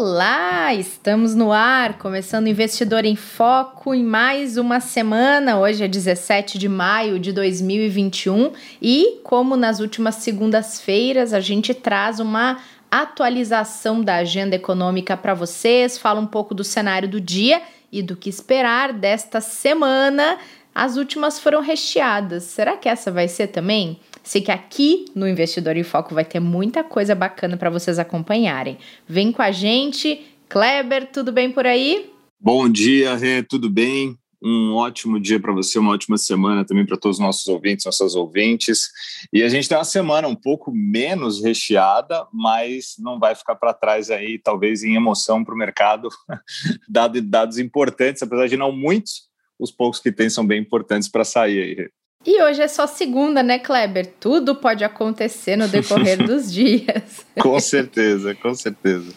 Olá, estamos no ar, começando Investidor em Foco em mais uma semana. Hoje é 17 de maio de 2021 e, como nas últimas segundas-feiras, a gente traz uma atualização da agenda econômica para vocês, fala um pouco do cenário do dia e do que esperar desta semana. As últimas foram recheadas. Será que essa vai ser também? Sei que aqui no Investidor em Foco vai ter muita coisa bacana para vocês acompanharem. Vem com a gente. Kleber, tudo bem por aí? Bom dia, Rê, tudo bem? Um ótimo dia para você, uma ótima semana também para todos os nossos ouvintes, nossas ouvintes. E a gente tem uma semana um pouco menos recheada, mas não vai ficar para trás aí, talvez em emoção para o mercado, dado dados importantes, apesar de não muitos, os poucos que tem são bem importantes para sair aí. E hoje é só segunda, né, Kleber? Tudo pode acontecer no decorrer dos dias. com certeza, com certeza.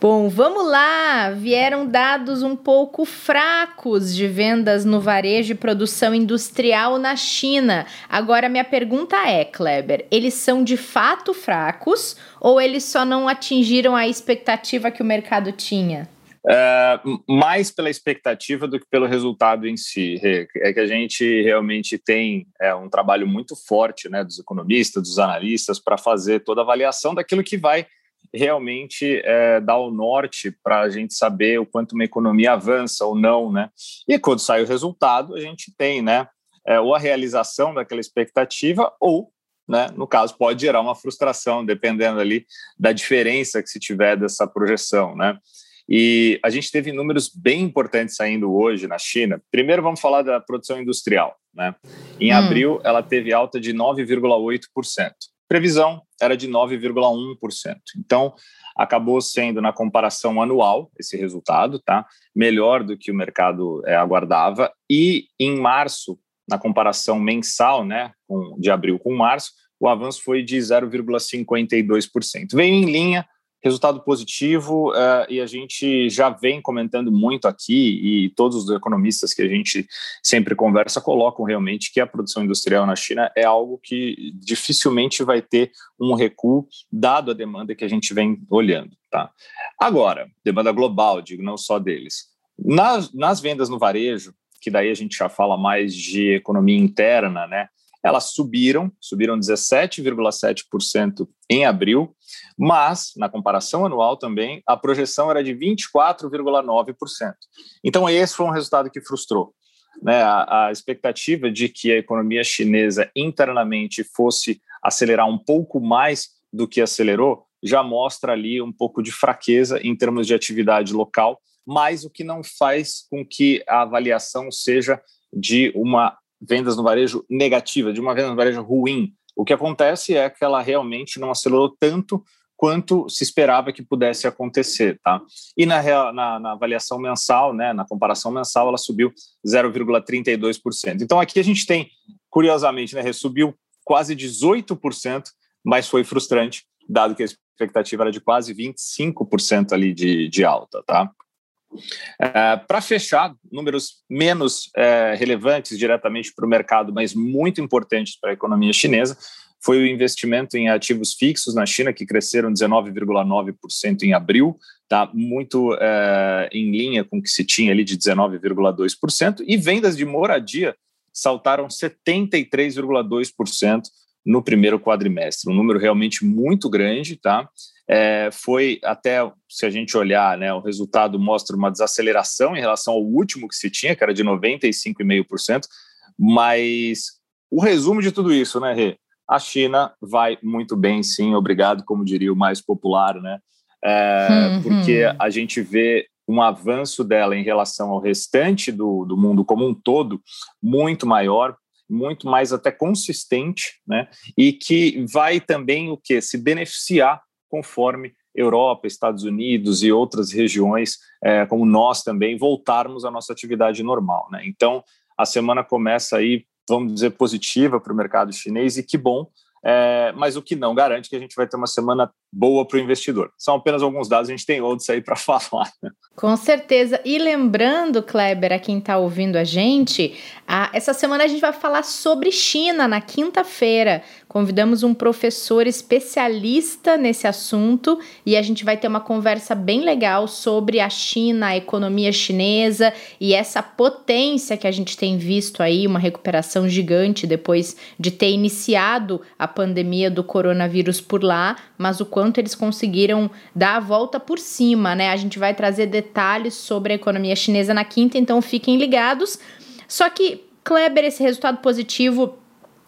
Bom, vamos lá! Vieram dados um pouco fracos de vendas no varejo e produção industrial na China. Agora, minha pergunta é, Kleber: eles são de fato fracos ou eles só não atingiram a expectativa que o mercado tinha? É, mais pela expectativa do que pelo resultado em si. É que a gente realmente tem é, um trabalho muito forte né, dos economistas, dos analistas, para fazer toda a avaliação daquilo que vai realmente é, dar o norte para a gente saber o quanto uma economia avança ou não. Né? E quando sai o resultado, a gente tem né, é, ou a realização daquela expectativa ou né, no caso, pode gerar uma frustração, dependendo ali da diferença que se tiver dessa projeção, né? E a gente teve números bem importantes saindo hoje na China. Primeiro, vamos falar da produção industrial. Né? Em hum. abril, ela teve alta de 9,8%. Previsão era de 9,1%. Então, acabou sendo, na comparação anual, esse resultado, tá? melhor do que o mercado é, aguardava. E em março, na comparação mensal, né, com, de abril com março, o avanço foi de 0,52%. Veio em linha resultado positivo uh, e a gente já vem comentando muito aqui e todos os economistas que a gente sempre conversa colocam realmente que a produção industrial na China é algo que dificilmente vai ter um recuo dado a demanda que a gente vem olhando, tá? Agora, demanda global, digo, não só deles. Nas, nas vendas no varejo, que daí a gente já fala mais de economia interna, né? Elas subiram, subiram 17,7% em abril, mas, na comparação anual também, a projeção era de 24,9%. Então, esse foi um resultado que frustrou. Né, a, a, expectativa de que a economia chinesa internamente fosse acelerar um pouco mais do que acelerou já mostra ali um pouco de fraqueza em termos de atividade local, mas o que não faz com que a avaliação seja de uma vendas no varejo negativa, de uma venda no varejo ruim. O que acontece é que ela realmente não acelerou tanto quanto se esperava que pudesse acontecer, tá? E na, na, na avaliação mensal, né, na comparação mensal, ela subiu 0,32%. Então aqui a gente tem, curiosamente, né, subiu quase 18%, mas foi frustrante, dado que a expectativa era de quase 25% ali de, de alta, tá? É, para fechar, números menos é, relevantes diretamente para o mercado, mas muito importantes para a economia chinesa, foi o investimento em ativos fixos na China, que cresceram 19,9% em abril, tá muito é, em linha com o que se tinha ali de 19,2%, e vendas de moradia saltaram 73,2% no primeiro quadrimestre, um número realmente muito grande, tá? É, foi até, se a gente olhar, né, o resultado mostra uma desaceleração em relação ao último que se tinha, que era de 95,5%, mas o resumo de tudo isso, né, Rê? A China vai muito bem, sim, obrigado, como diria o mais popular, né? É, uhum. Porque a gente vê um avanço dela em relação ao restante do, do mundo como um todo muito maior, muito mais até consistente, né? E que vai também o que se beneficiar conforme Europa, Estados Unidos e outras regiões, é, como nós também, voltarmos à nossa atividade normal. Né? Então, a semana começa aí, vamos dizer, positiva para o mercado chinês e que bom, é, mas o que não garante que a gente vai ter uma semana boa para o investidor. São apenas alguns dados, a gente tem outros aí para falar. Com certeza. E lembrando, Kleber, a quem está ouvindo a gente, a, essa semana a gente vai falar sobre China na quinta-feira. Convidamos um professor especialista nesse assunto e a gente vai ter uma conversa bem legal sobre a China, a economia chinesa e essa potência que a gente tem visto aí, uma recuperação gigante depois de ter iniciado a pandemia do coronavírus por lá, mas o quanto eles conseguiram dar a volta por cima, né? A gente vai trazer detalhes sobre a economia chinesa na quinta, então fiquem ligados. Só que, Kleber, esse resultado positivo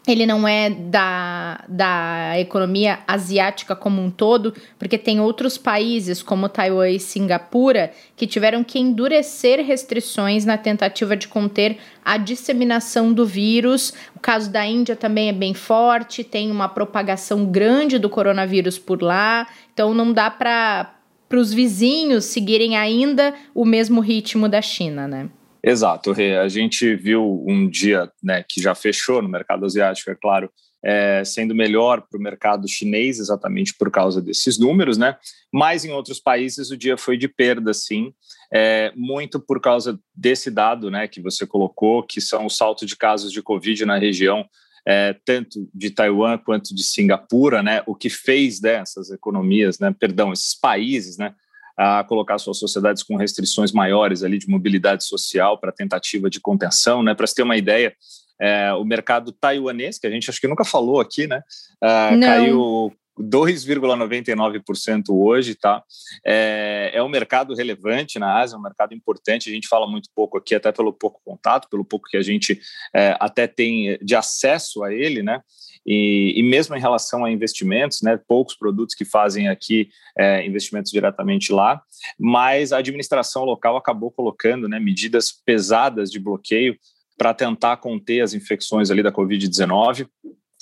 ele não é da, da economia asiática como um todo, porque tem outros países, como Taiwan e Singapura, que tiveram que endurecer restrições na tentativa de conter a disseminação do vírus. O caso da Índia também é bem forte, tem uma propagação grande do coronavírus por lá, então não dá para os vizinhos seguirem ainda o mesmo ritmo da China, né? Exato, Rê. A gente viu um dia né, que já fechou no mercado asiático, é claro, é, sendo melhor para o mercado chinês, exatamente por causa desses números, né? Mas em outros países o dia foi de perda, sim, é, muito por causa desse dado né, que você colocou, que são o salto de casos de Covid na região, é, tanto de Taiwan quanto de Singapura, né? O que fez dessas economias, né? Perdão, esses países, né? A colocar suas sociedades com restrições maiores ali de mobilidade social para tentativa de contenção, né? Para se ter uma ideia, é, o mercado taiwanês, que a gente acho que nunca falou aqui, né? Uh, caiu 2,99% hoje, tá? É, é um mercado relevante na Ásia, um mercado importante. A gente fala muito pouco aqui, até pelo pouco contato, pelo pouco que a gente é, até tem de acesso a ele, né? E, e, mesmo em relação a investimentos, né, poucos produtos que fazem aqui é, investimentos diretamente lá, mas a administração local acabou colocando né, medidas pesadas de bloqueio para tentar conter as infecções ali da Covid-19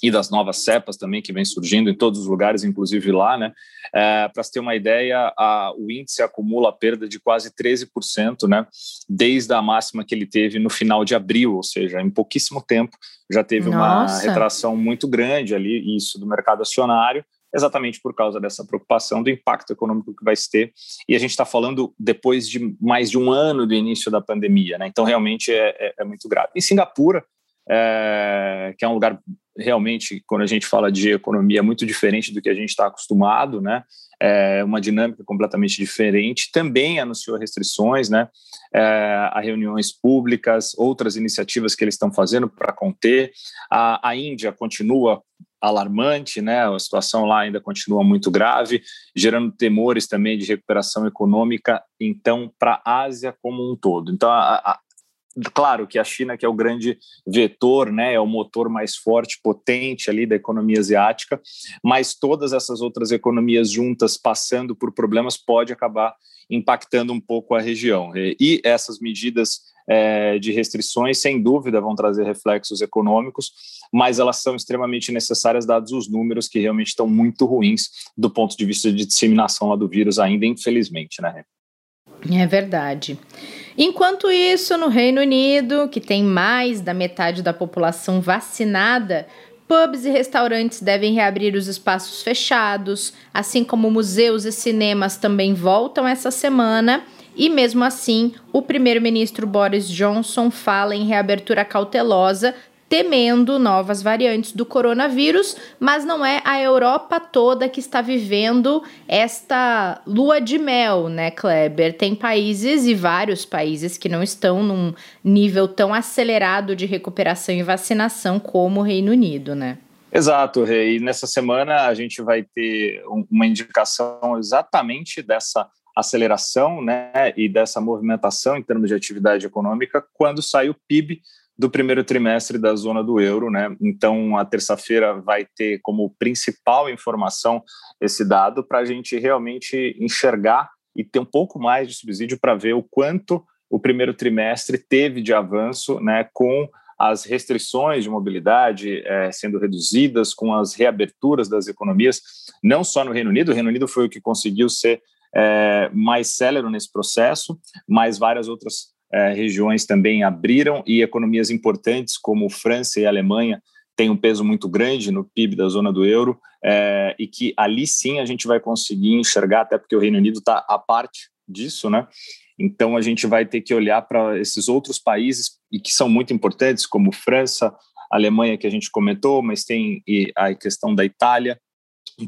e das novas cepas também que vem surgindo em todos os lugares, inclusive lá, né? É, Para se ter uma ideia, a, o índice acumula perda de quase 13%, né? Desde a máxima que ele teve no final de abril, ou seja, em pouquíssimo tempo já teve Nossa. uma retração muito grande ali, isso do mercado acionário, exatamente por causa dessa preocupação do impacto econômico que vai ter. E a gente está falando depois de mais de um ano do início da pandemia, né? Então, realmente é, é, é muito grave. Em Singapura, é, que é um lugar realmente, quando a gente fala de economia, é muito diferente do que a gente está acostumado, né? É uma dinâmica completamente diferente. Também anunciou restrições, né? É, a reuniões públicas, outras iniciativas que eles estão fazendo para conter. A, a Índia continua alarmante, né? A situação lá ainda continua muito grave, gerando temores também de recuperação econômica, então, para a Ásia como um todo. Então, a, Claro que a China, que é o grande vetor, né, é o motor mais forte, potente ali da economia asiática, mas todas essas outras economias juntas passando por problemas pode acabar impactando um pouco a região. E essas medidas é, de restrições, sem dúvida, vão trazer reflexos econômicos, mas elas são extremamente necessárias, dados os números que realmente estão muito ruins do ponto de vista de disseminação lá do vírus, ainda, infelizmente, né? É verdade. Enquanto isso, no Reino Unido, que tem mais da metade da população vacinada, pubs e restaurantes devem reabrir os espaços fechados, assim como museus e cinemas também voltam essa semana. E mesmo assim, o primeiro-ministro Boris Johnson fala em reabertura cautelosa, temendo novas variantes do coronavírus, mas não é a Europa toda que está vivendo esta lua de mel, né, Kleber? Tem países e vários países que não estão num nível tão acelerado de recuperação e vacinação como o Reino Unido, né? Exato, Rei. Nessa semana a gente vai ter uma indicação exatamente dessa aceleração né, e dessa movimentação em termos de atividade econômica quando sai o PIB do primeiro trimestre da zona do euro, né? Então, a terça-feira vai ter como principal informação esse dado para a gente realmente enxergar e ter um pouco mais de subsídio para ver o quanto o primeiro trimestre teve de avanço, né, com as restrições de mobilidade é, sendo reduzidas, com as reaberturas das economias, não só no Reino Unido, o Reino Unido foi o que conseguiu ser é, mais célere nesse processo, mas várias outras é, regiões também abriram e economias importantes como França e Alemanha têm um peso muito grande no PIB da zona do euro é, e que ali sim a gente vai conseguir enxergar, até porque o Reino Unido está à parte disso, né? Então a gente vai ter que olhar para esses outros países e que são muito importantes, como França, Alemanha que a gente comentou, mas tem a questão da Itália,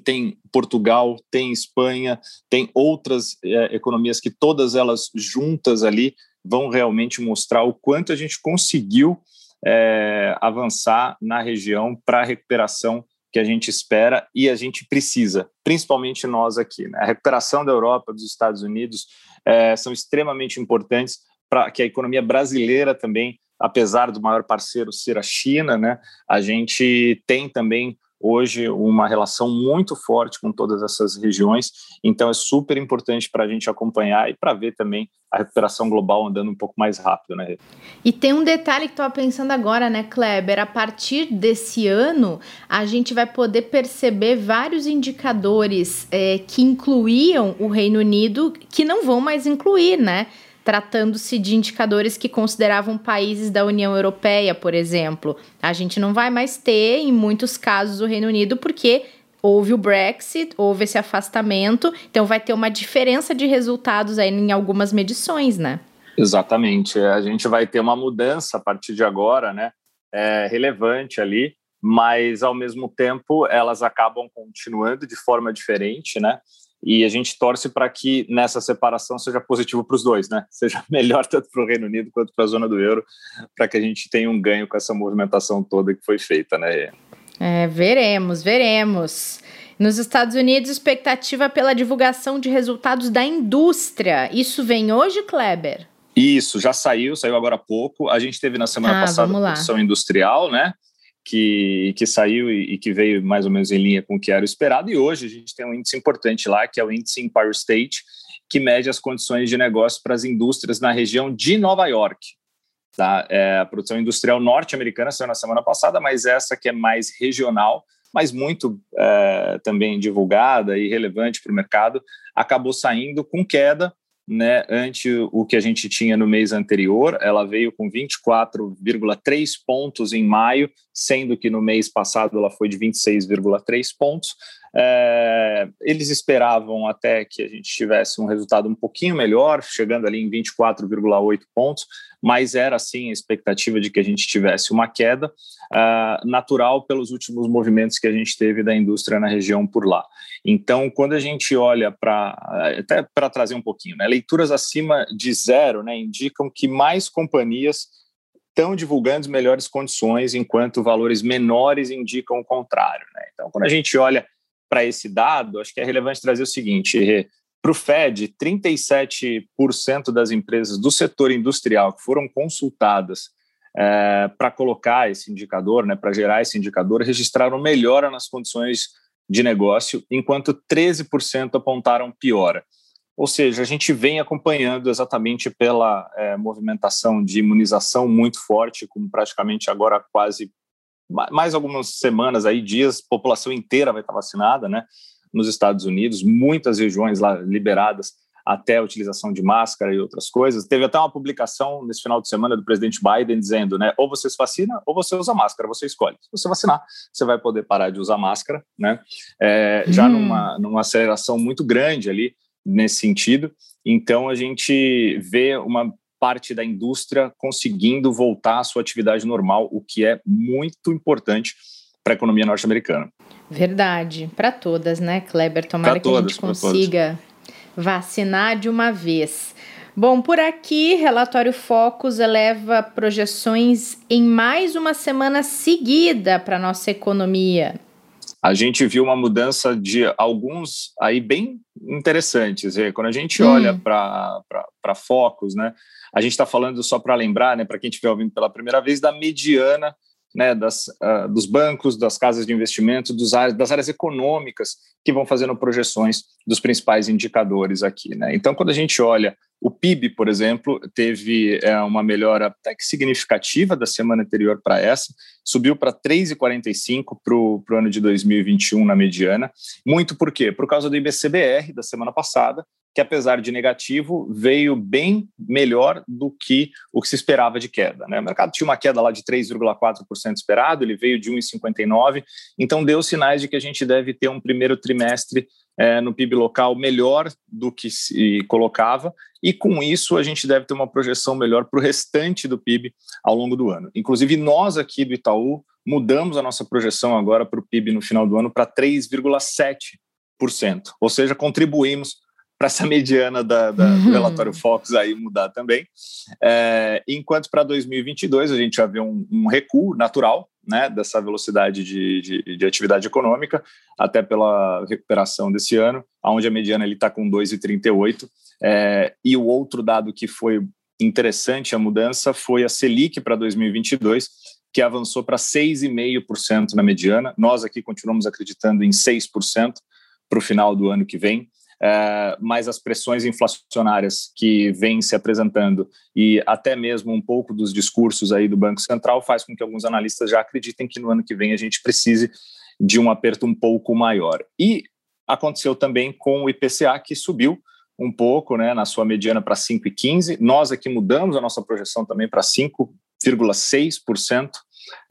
tem Portugal, tem Espanha, tem outras é, economias que todas elas juntas ali vão realmente mostrar o quanto a gente conseguiu é, avançar na região para a recuperação que a gente espera e a gente precisa, principalmente nós aqui. Né? A recuperação da Europa, dos Estados Unidos, é, são extremamente importantes para que a economia brasileira também, apesar do maior parceiro ser a China, né, a gente tem também hoje uma relação muito forte com todas essas regiões, então é super importante para a gente acompanhar e para ver também a recuperação global andando um pouco mais rápido, né? E tem um detalhe que estava pensando agora, né, Kleber? A partir desse ano, a gente vai poder perceber vários indicadores é, que incluíam o Reino Unido que não vão mais incluir, né? Tratando-se de indicadores que consideravam países da União Europeia, por exemplo. A gente não vai mais ter, em muitos casos, o Reino Unido, porque houve o Brexit, houve esse afastamento, então vai ter uma diferença de resultados aí em algumas medições, né? Exatamente. A gente vai ter uma mudança a partir de agora, né? É relevante ali, mas ao mesmo tempo elas acabam continuando de forma diferente, né? E a gente torce para que nessa separação seja positivo para os dois, né? Seja melhor tanto para o Reino Unido quanto para a zona do euro, para que a gente tenha um ganho com essa movimentação toda que foi feita, né? É, veremos, veremos. Nos Estados Unidos, expectativa pela divulgação de resultados da indústria. Isso vem hoje, Kleber? Isso, já saiu, saiu agora há pouco. A gente teve na semana ah, passada a produção industrial, né? Que, que saiu e, e, que veio mais ou menos em linha com o que era esperado. E hoje a gente tem um índice importante lá, que é o índice Empire State, que mede as condições de negócio para as indústrias na região de Nova York. Tá? É, a produção industrial norte-americana saiu na semana passada, mas essa que é mais regional, mas muito é, também divulgada e relevante para o mercado, acabou saindo com queda né, ante o que a gente tinha no mês anterior. Ela veio com 24,3 pontos em maio, sendo que no mês passado ela foi de 26,3 pontos. É, eles esperavam até que a gente tivesse um resultado um pouquinho melhor, chegando ali em 24,8 pontos, mas era sim a expectativa de que a gente tivesse uma queda uh, natural pelos últimos movimentos que a gente teve da indústria na região por lá. Então, quando a gente olha para, até para trazer um pouquinho, né, leituras acima de zero né, indicam que mais companhias estão divulgando melhores condições, enquanto valores menores indicam o contrário. Né? Então, quando a gente olha para esse dado, acho que é relevante trazer o seguinte: para o Fed, 37% das empresas do setor industrial que foram consultadas é, para colocar esse indicador, né, para gerar esse indicador, registraram melhora nas condições de negócio, enquanto 13% apontaram piora. Ou seja, a gente vem acompanhando exatamente pela é, movimentação de imunização muito forte, como praticamente agora quase mais algumas semanas aí, dias, população inteira vai estar vacinada, né? Nos Estados Unidos, muitas regiões lá liberadas até a utilização de máscara e outras coisas. Teve até uma publicação nesse final de semana do presidente Biden dizendo, né, ou você se vacina ou você usa máscara, você escolhe. Se você vacinar, você vai poder parar de usar máscara, né? É, já hum. numa, numa aceleração muito grande ali nesse sentido. Então a gente vê uma parte da indústria conseguindo voltar à sua atividade normal, o que é muito importante para a economia norte-americana. Verdade, para todas, né, Kleber? Tomara pra que todas, a gente consiga vacinar de uma vez. Bom, por aqui, relatório Focus eleva projeções em mais uma semana seguida para nossa economia. A gente viu uma mudança de alguns aí bem interessantes. Quando a gente hum. olha para Focus, né, a gente está falando só para lembrar, né, para quem estiver ouvindo pela primeira vez, da mediana né, das, uh, dos bancos, das casas de investimento, dos das áreas econômicas que vão fazendo projeções dos principais indicadores aqui. Né? Então, quando a gente olha o PIB, por exemplo, teve é, uma melhora até que significativa da semana anterior para essa, subiu para 3,45 para o ano de 2021 na mediana. Muito por quê? Por causa do IBCBR da semana passada, que apesar de negativo, veio bem melhor do que o que se esperava de queda. Né? O mercado tinha uma queda lá de 3,4% esperado, ele veio de 1,59%, então deu sinais de que a gente deve ter um primeiro trimestre é, no PIB local melhor do que se colocava, e com isso a gente deve ter uma projeção melhor para o restante do PIB ao longo do ano. Inclusive, nós aqui do Itaú mudamos a nossa projeção agora para o PIB no final do ano para 3,7%, ou seja, contribuímos para essa mediana da, da do uhum. relatório Fox aí mudar também. É, enquanto para 2022 a gente já vê um, um recuo natural né, dessa velocidade de, de, de, atividade econômica, até pela recuperação desse ano, onde a mediana está com 2,38. É, e o outro dado que foi interessante a mudança foi a Selic para 2022, que avançou para 6,5% na mediana. Nós aqui continuamos acreditando em 6% para o final do ano que vem é, mas as pressões inflacionárias que vêm se apresentando e até mesmo um pouco dos discursos aí do Banco Central faz com que alguns analistas já acreditem que no ano que vem a gente precise de um aperto um pouco maior. E aconteceu também com o IPCA, que subiu um pouco, né, na sua mediana para 5,15. Nós aqui mudamos a nossa projeção também para 5,6%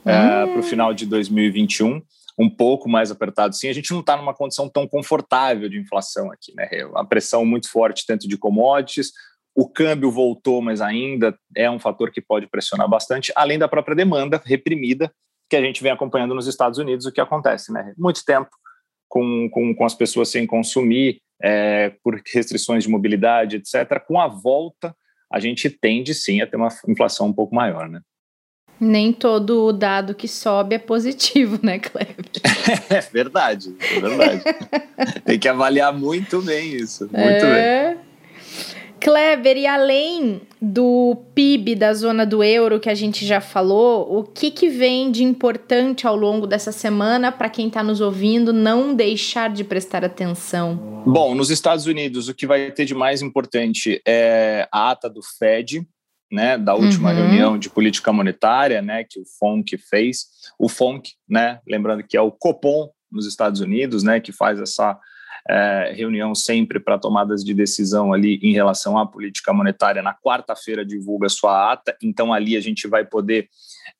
é, para o final de 2021 um pouco mais apertado sim. A gente não está numa condição tão confortável de inflação aqui, né? A pressão muito forte tanto de commodities, o câmbio voltou, mas ainda é um fator que pode pressionar bastante, além da própria demanda reprimida que a gente vem acompanhando nos Estados Unidos, o que acontece, né? Muito tempo com, com, com as pessoas sem consumir, é, por restrições de mobilidade, etc. Com a volta, a gente tende sim a ter uma inflação um pouco maior, né? Nem todo dado que sobe é positivo, né, Kleber? é verdade, é verdade. Tem que avaliar muito bem isso, muito é... bem. Kleber, e além do PIB da zona do euro que a gente já falou, o que, que vem de importante ao longo dessa semana para quem está nos ouvindo não deixar de prestar atenção? Bom, nos Estados Unidos, o que vai ter de mais importante é a ata do Fed, né, da última uhum. reunião de política monetária, né, que o FONC fez. O FONC, né, lembrando que é o Copom nos Estados Unidos, né, que faz essa é, reunião sempre para tomadas de decisão ali em relação à política monetária. Na quarta-feira divulga sua ata, então ali a gente vai poder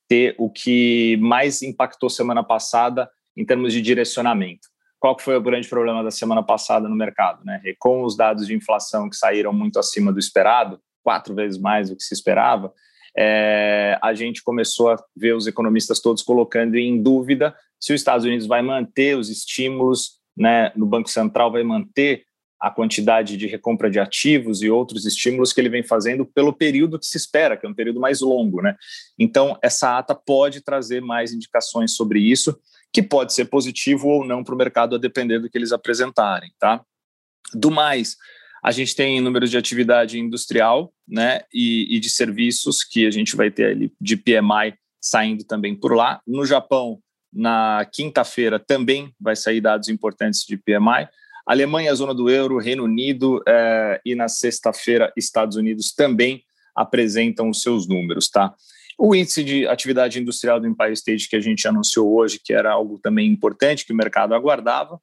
ter o que mais impactou semana passada em termos de direcionamento. Qual que foi o grande problema da semana passada no mercado? Né? Com os dados de inflação que saíram muito acima do esperado, quatro vezes mais do que se esperava, é, a gente começou a ver os economistas todos colocando em dúvida se os Estados Unidos vai manter os estímulos né, no Banco Central, vai manter a quantidade de recompra de ativos e outros estímulos que ele vem fazendo pelo período que se espera, que é um período mais longo. Né? Então, essa ata pode trazer mais indicações sobre isso, que pode ser positivo ou não para o mercado, a depender do que eles apresentarem. Tá? Do mais, a gente tem números de atividade industrial né, e, e de serviços que a gente vai ter ali de PMI saindo também por lá. No Japão, na quinta-feira, também vai sair dados importantes de PMI. Alemanha, zona do euro, Reino Unido eh, e na sexta-feira, Estados Unidos também apresentam os seus números, tá? O índice de atividade industrial do Empire State que a gente anunciou hoje, que era algo também importante que o mercado aguardava,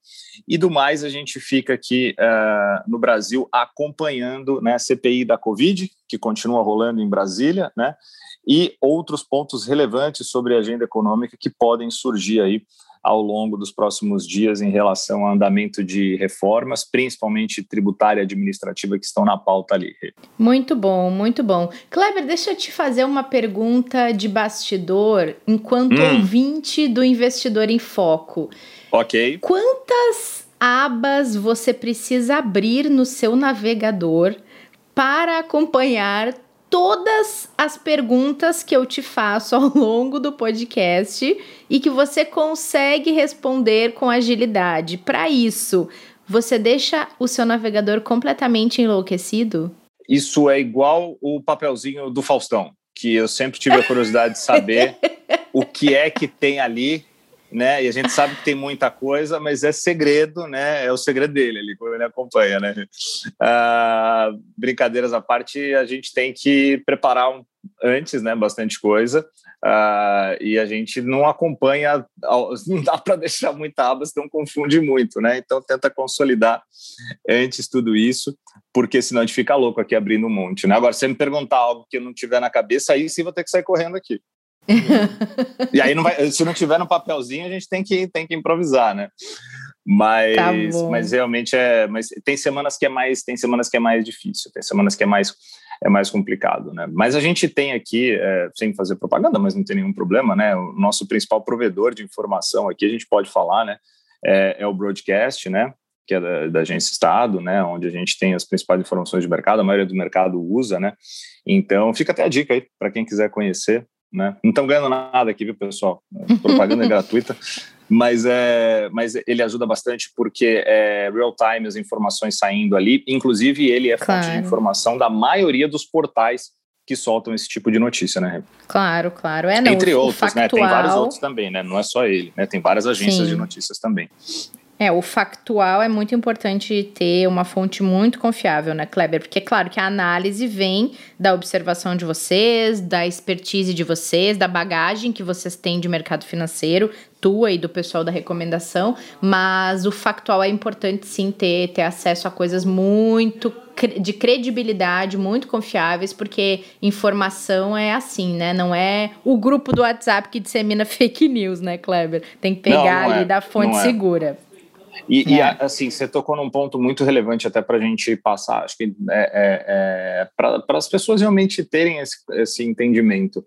e do mais a gente fica aqui uh, no Brasil acompanhando né, a CPI da Covid, que continua rolando em Brasília, né, e outros pontos relevantes sobre a agenda econômica que podem surgir aí ao longo dos próximos dias em relação ao andamento de reformas, principalmente tributária e administrativa, que estão na pauta ali. Muito bom, muito bom. Kleber, deixa eu te fazer uma pergunta de bastidor, enquanto hum. ouvinte do Investidor em Foco. Ok. Quantas abas você precisa abrir no seu navegador para acompanhar todas as perguntas que eu te faço ao longo do podcast e que você consegue responder com agilidade. Para isso, você deixa o seu navegador completamente enlouquecido? Isso é igual o papelzinho do Faustão, que eu sempre tive a curiosidade de saber o que é que tem ali né? E a gente sabe que tem muita coisa, mas é segredo, né? É o segredo dele quando ele acompanha, né? Ah, brincadeiras à parte, a gente tem que preparar um, antes, né? Bastante coisa. Ah, e a gente não acompanha, não dá para deixar muita aba, senão confunde muito, né? Então tenta consolidar antes tudo isso, porque senão a gente fica louco aqui abrindo um monte, né? Agora, se você me perguntar algo que eu não tiver na cabeça, aí sim vou ter que sair correndo aqui e aí não vai, se não tiver no papelzinho, a gente tem que, tem que improvisar, né? Mas, tá mas realmente é, mas tem semanas que é mais, tem semanas que é mais difícil, tem semanas que é mais é mais complicado, né? Mas a gente tem aqui, é, sem fazer propaganda, mas não tem nenhum problema, né? O nosso principal provedor de informação aqui, a gente pode falar, né? É, é o broadcast, né? Que é da, da, agência Estado, né? Onde a gente tem as principais informações de mercado, a maioria do mercado usa, né? Então fica até a dica aí para quem quiser conhecer né? Não estão ganhando nada aqui, viu, pessoal? Propaganda é gratuita, mas, é, mas ele ajuda bastante porque é real time as informações saindo ali. Inclusive, ele é claro. fonte de informação da maioria dos portais que soltam esse tipo de notícia, né? Claro, claro. É, não, Entre outros, factual... né? Tem vários outros também, né? Não é só ele, né? Tem várias agências Sim. de notícias também. É, o factual é muito importante ter uma fonte muito confiável, né, Kleber? Porque, é claro, que a análise vem da observação de vocês, da expertise de vocês, da bagagem que vocês têm de mercado financeiro, tua e do pessoal da recomendação, mas o factual é importante sim ter, ter acesso a coisas muito de credibilidade, muito confiáveis, porque informação é assim, né? Não é o grupo do WhatsApp que dissemina fake news, né, Kleber? Tem que pegar não, não ali é, da fonte é. E, é. e, assim, você tocou num ponto muito relevante até para a gente passar. Acho que é, é, é para as pessoas realmente terem esse, esse entendimento.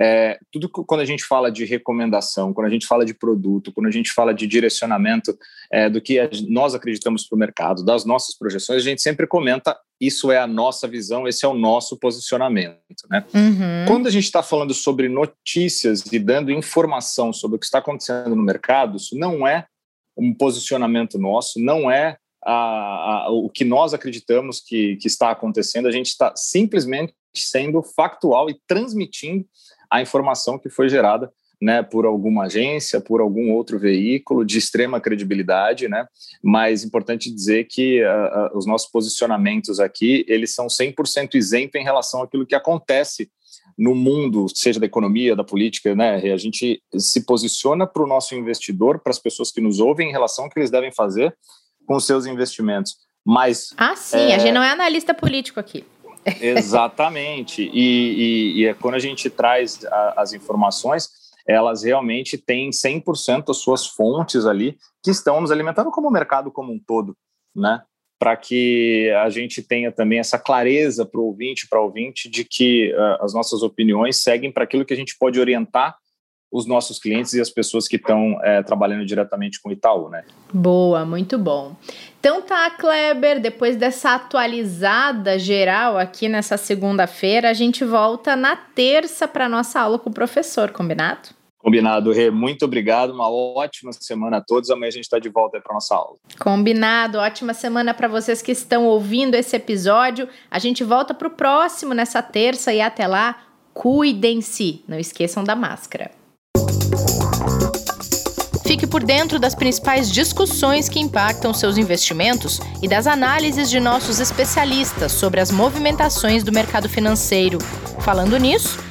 É, tudo que, quando a gente fala de recomendação, quando a gente fala de produto, quando a gente fala de direcionamento é, do que nós acreditamos para o mercado, das nossas projeções, a gente sempre comenta isso é a nossa visão, esse é o nosso posicionamento. Né? Uhum. Quando a gente está falando sobre notícias e dando informação sobre o que está acontecendo no mercado, isso não é um posicionamento nosso, não é a, a, o que nós acreditamos que, que está acontecendo, a gente está simplesmente sendo factual e transmitindo a informação que foi gerada né, por alguma agência, por algum outro veículo de extrema credibilidade, né? Mas importante dizer que uh, uh, os nossos posicionamentos aqui, eles são 100% isentos em relação àquilo que acontece no mundo, seja da economia, da política, né? A gente se posiciona para o nosso investidor, para as pessoas que nos ouvem, em relação ao que eles devem fazer com os seus investimentos. Mas. Ah, sim, é... a gente não é analista político aqui. Exatamente. E, e, e, é quando a gente traz a, as informações, elas realmente têm 100% as suas fontes ali que estão nos alimentando como o mercado como um todo, né? Para que a gente tenha também essa clareza para o ouvinte, para ouvinte, de que uh, as nossas opiniões seguem para aquilo que a gente pode orientar os nossos clientes e as pessoas que estão é, trabalhando diretamente com o Itaú, né? Boa, muito bom. Então tá, Kleber, depois dessa atualizada geral aqui nessa segunda-feira, a gente volta na terça para nossa aula com o professor, combinado? Combinado, Rê. Muito obrigado. Uma ótima semana a todos. Amanhã a gente está de volta para nossa aula. Combinado. Ótima semana para vocês que estão ouvindo esse episódio. A gente volta para o próximo nessa terça e até lá, cuidem-se. Não esqueçam da máscara. Fique por dentro das principais discussões que impactam seus investimentos e das análises de nossos especialistas sobre as movimentações do mercado financeiro. Falando nisso,